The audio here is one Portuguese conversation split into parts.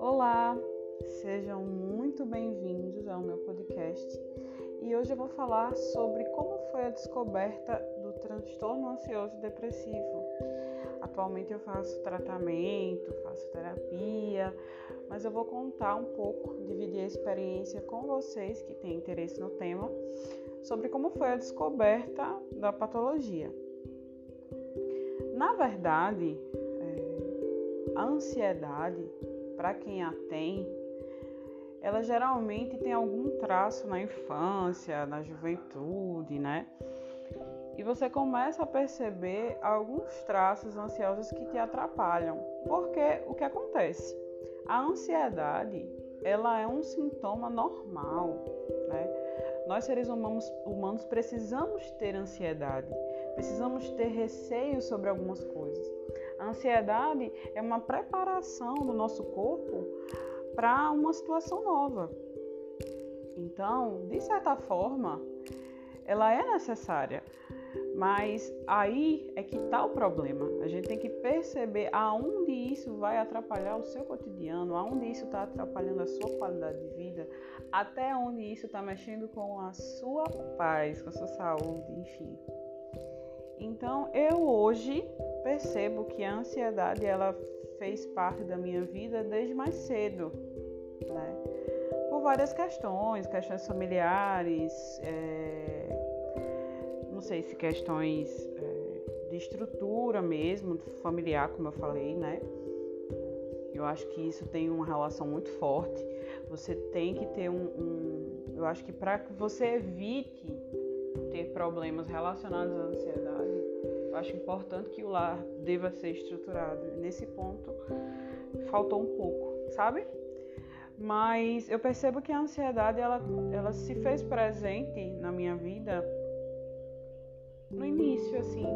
Olá, sejam muito bem-vindos ao meu podcast e hoje eu vou falar sobre como foi a descoberta do transtorno ansioso depressivo. Atualmente eu faço tratamento, faço terapia, mas eu vou contar um pouco, dividir a experiência com vocês que têm interesse no tema, sobre como foi a descoberta da patologia. Na verdade, é, a ansiedade para quem a tem, ela geralmente tem algum traço na infância, na juventude, né? E você começa a perceber alguns traços ansiosos que te atrapalham. Porque o que acontece? A ansiedade, ela é um sintoma normal, né? Nós seres humanos, humanos precisamos ter ansiedade, precisamos ter receio sobre algumas coisas. A ansiedade é uma preparação do nosso corpo para uma situação nova. Então, de certa forma, ela é necessária. Mas aí é que está o problema. A gente tem que perceber aonde isso vai atrapalhar o seu cotidiano, aonde isso está atrapalhando a sua qualidade de vida, até onde isso está mexendo com a sua paz, com a sua saúde, enfim. Então, eu hoje percebo que a ansiedade ela fez parte da minha vida desde mais cedo, né? Por várias questões, questões familiares, é, não sei se questões é, de estrutura mesmo, familiar, como eu falei, né? Eu acho que isso tem uma relação muito forte. Você tem que ter um, um eu acho que para que você evite ter problemas relacionados à ansiedade, acho importante que o lar deva ser estruturado. Nesse ponto, faltou um pouco, sabe? Mas eu percebo que a ansiedade ela, ela se fez presente na minha vida no início, assim,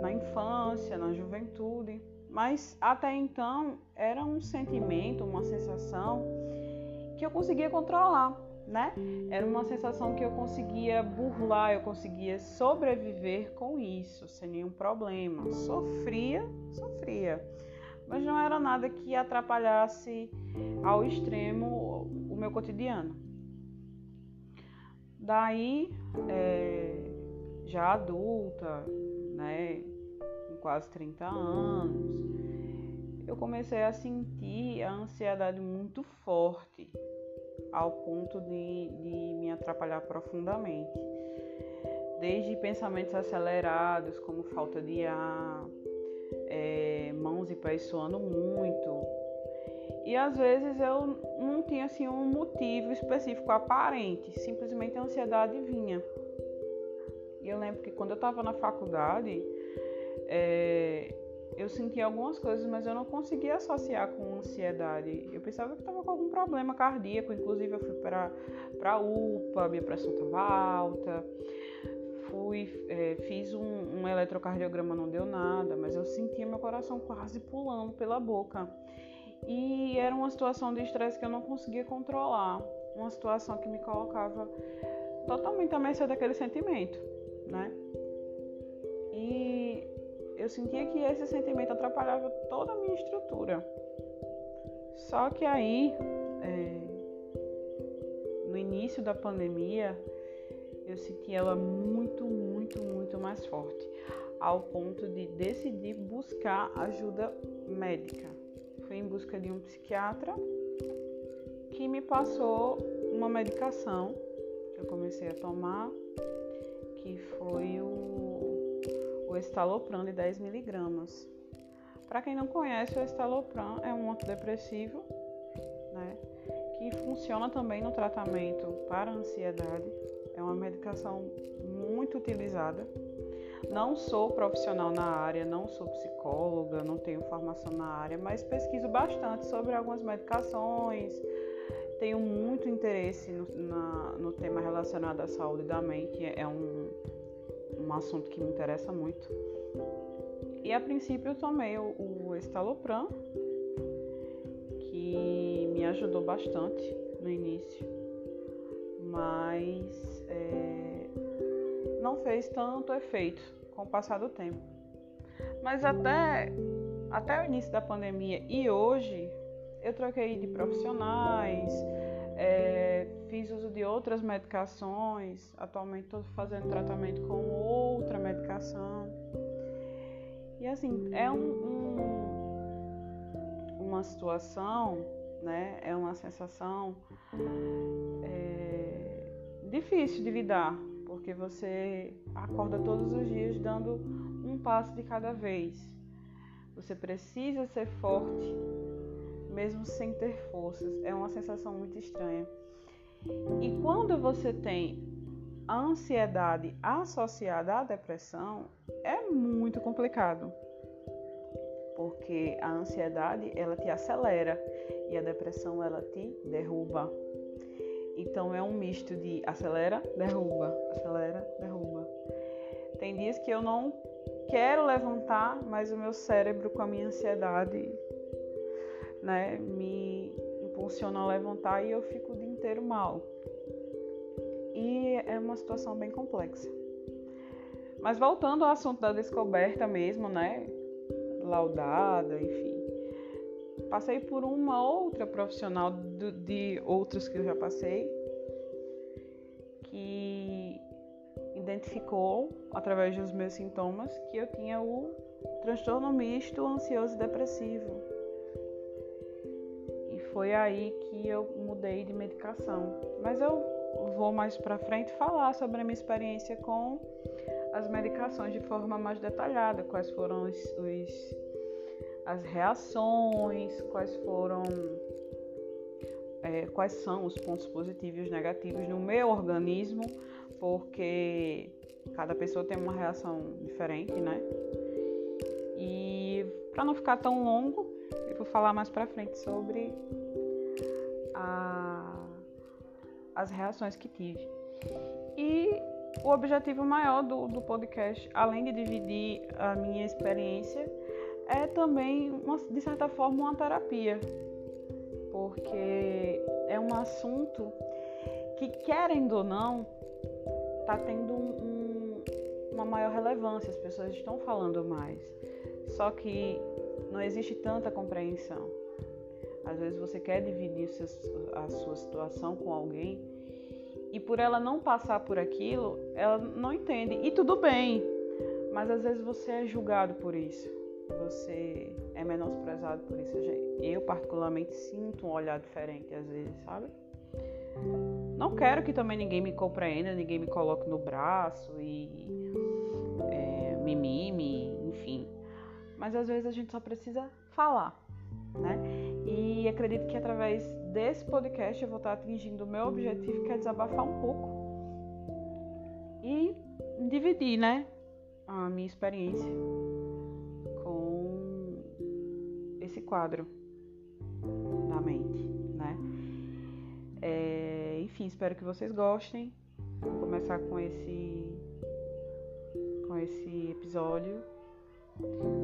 na infância, na juventude. Mas até então era um sentimento, uma sensação que eu conseguia controlar né? Era uma sensação que eu conseguia burlar, eu conseguia sobreviver com isso, sem nenhum problema. Sofria, sofria, mas não era nada que atrapalhasse ao extremo o meu cotidiano. Daí, é, já adulta, né, com quase 30 anos, eu comecei a sentir a ansiedade muito forte ao ponto de, de me atrapalhar profundamente. Desde pensamentos acelerados, como falta de ar, é, mãos e pés suando muito. E às vezes eu não tinha assim um motivo específico aparente, simplesmente a ansiedade vinha. E eu lembro que quando eu estava na faculdade, é, eu sentia algumas coisas, mas eu não conseguia associar com ansiedade. Eu pensava que estava com algum problema cardíaco, inclusive eu fui para a UPA, minha pressão estava alta. Fui, é, fiz um, um eletrocardiograma, não deu nada, mas eu sentia meu coração quase pulando pela boca. E era uma situação de estresse que eu não conseguia controlar, uma situação que me colocava totalmente à mercê daquele sentimento, né? Eu sentia que esse sentimento atrapalhava toda a minha estrutura. Só que aí, é, no início da pandemia, eu senti ela muito, muito, muito mais forte, ao ponto de decidir buscar ajuda médica. Fui em busca de um psiquiatra que me passou uma medicação que eu comecei a tomar, que foi o o estalopram de 10 miligramas. Para quem não conhece, o estalopram é um antidepressivo, né, que funciona também no tratamento para ansiedade. É uma medicação muito utilizada. Não sou profissional na área, não sou psicóloga, não tenho formação na área, mas pesquiso bastante sobre algumas medicações. Tenho muito interesse no, na, no tema relacionado à saúde da mente. É um, um assunto que me interessa muito. E a princípio eu tomei o, o estalopram, que me ajudou bastante no início, mas é, não fez tanto efeito com o passar do tempo. Mas até, até o início da pandemia e hoje, eu troquei de profissionais, é, fiz uso de outras medicações. Atualmente estou fazendo tratamento com outra medicação. E assim, é um, um, uma situação, né? É uma sensação é, difícil de lidar, porque você acorda todos os dias dando um passo de cada vez. Você precisa ser forte, mesmo sem ter forças. É uma sensação muito estranha. E quando você tem a ansiedade associada à depressão, é muito complicado. Porque a ansiedade, ela te acelera e a depressão, ela te derruba. Então é um misto de acelera, derruba, acelera, derruba. Tem dias que eu não quero levantar, mas o meu cérebro com a minha ansiedade, né, me impulsiona a levantar e eu fico o inteiro mal. E é uma situação bem complexa. Mas voltando ao assunto da descoberta mesmo, né, laudada, enfim. Passei por uma outra profissional de, de outros que eu já passei, que identificou, através dos meus sintomas, que eu tinha o transtorno misto ansioso e depressivo. Foi aí que eu mudei de medicação. Mas eu vou mais para frente falar sobre a minha experiência com as medicações de forma mais detalhada, quais foram os, os as reações, quais foram, é, quais são os pontos positivos e negativos no meu organismo, porque cada pessoa tem uma reação diferente, né? E para não ficar tão longo, falar mais para frente sobre a, as reações que tive. E o objetivo maior do, do podcast, além de dividir a minha experiência, é também, uma, de certa forma, uma terapia, porque é um assunto que, querendo ou não, está tendo um, uma maior relevância, as pessoas estão falando mais. Só que não existe tanta compreensão. Às vezes você quer dividir a sua situação com alguém e por ela não passar por aquilo, ela não entende. E tudo bem, mas às vezes você é julgado por isso você é menosprezado por isso. Eu, particularmente, sinto um olhar diferente às vezes, sabe? Não quero que também ninguém me compreenda, ninguém me coloque no braço e é, me mime, enfim. Mas às vezes a gente só precisa falar, né? E acredito que através desse podcast eu vou estar atingindo o meu objetivo, que é desabafar um pouco e dividir, né? A minha experiência esse quadro da mente, né? É, enfim, espero que vocês gostem. Vou começar com esse com esse episódio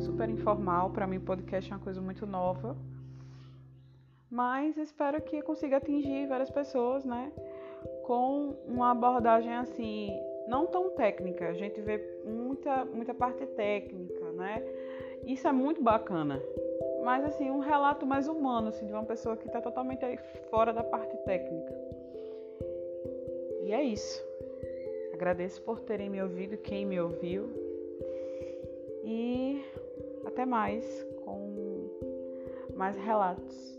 super informal. Para mim, podcast é uma coisa muito nova, mas espero que consiga atingir várias pessoas, né? Com uma abordagem assim, não tão técnica. A gente vê muita muita parte técnica, né? Isso é muito bacana, mas assim, um relato mais humano, assim, de uma pessoa que está totalmente fora da parte técnica. E é isso. Agradeço por terem me ouvido, quem me ouviu. E até mais com mais relatos.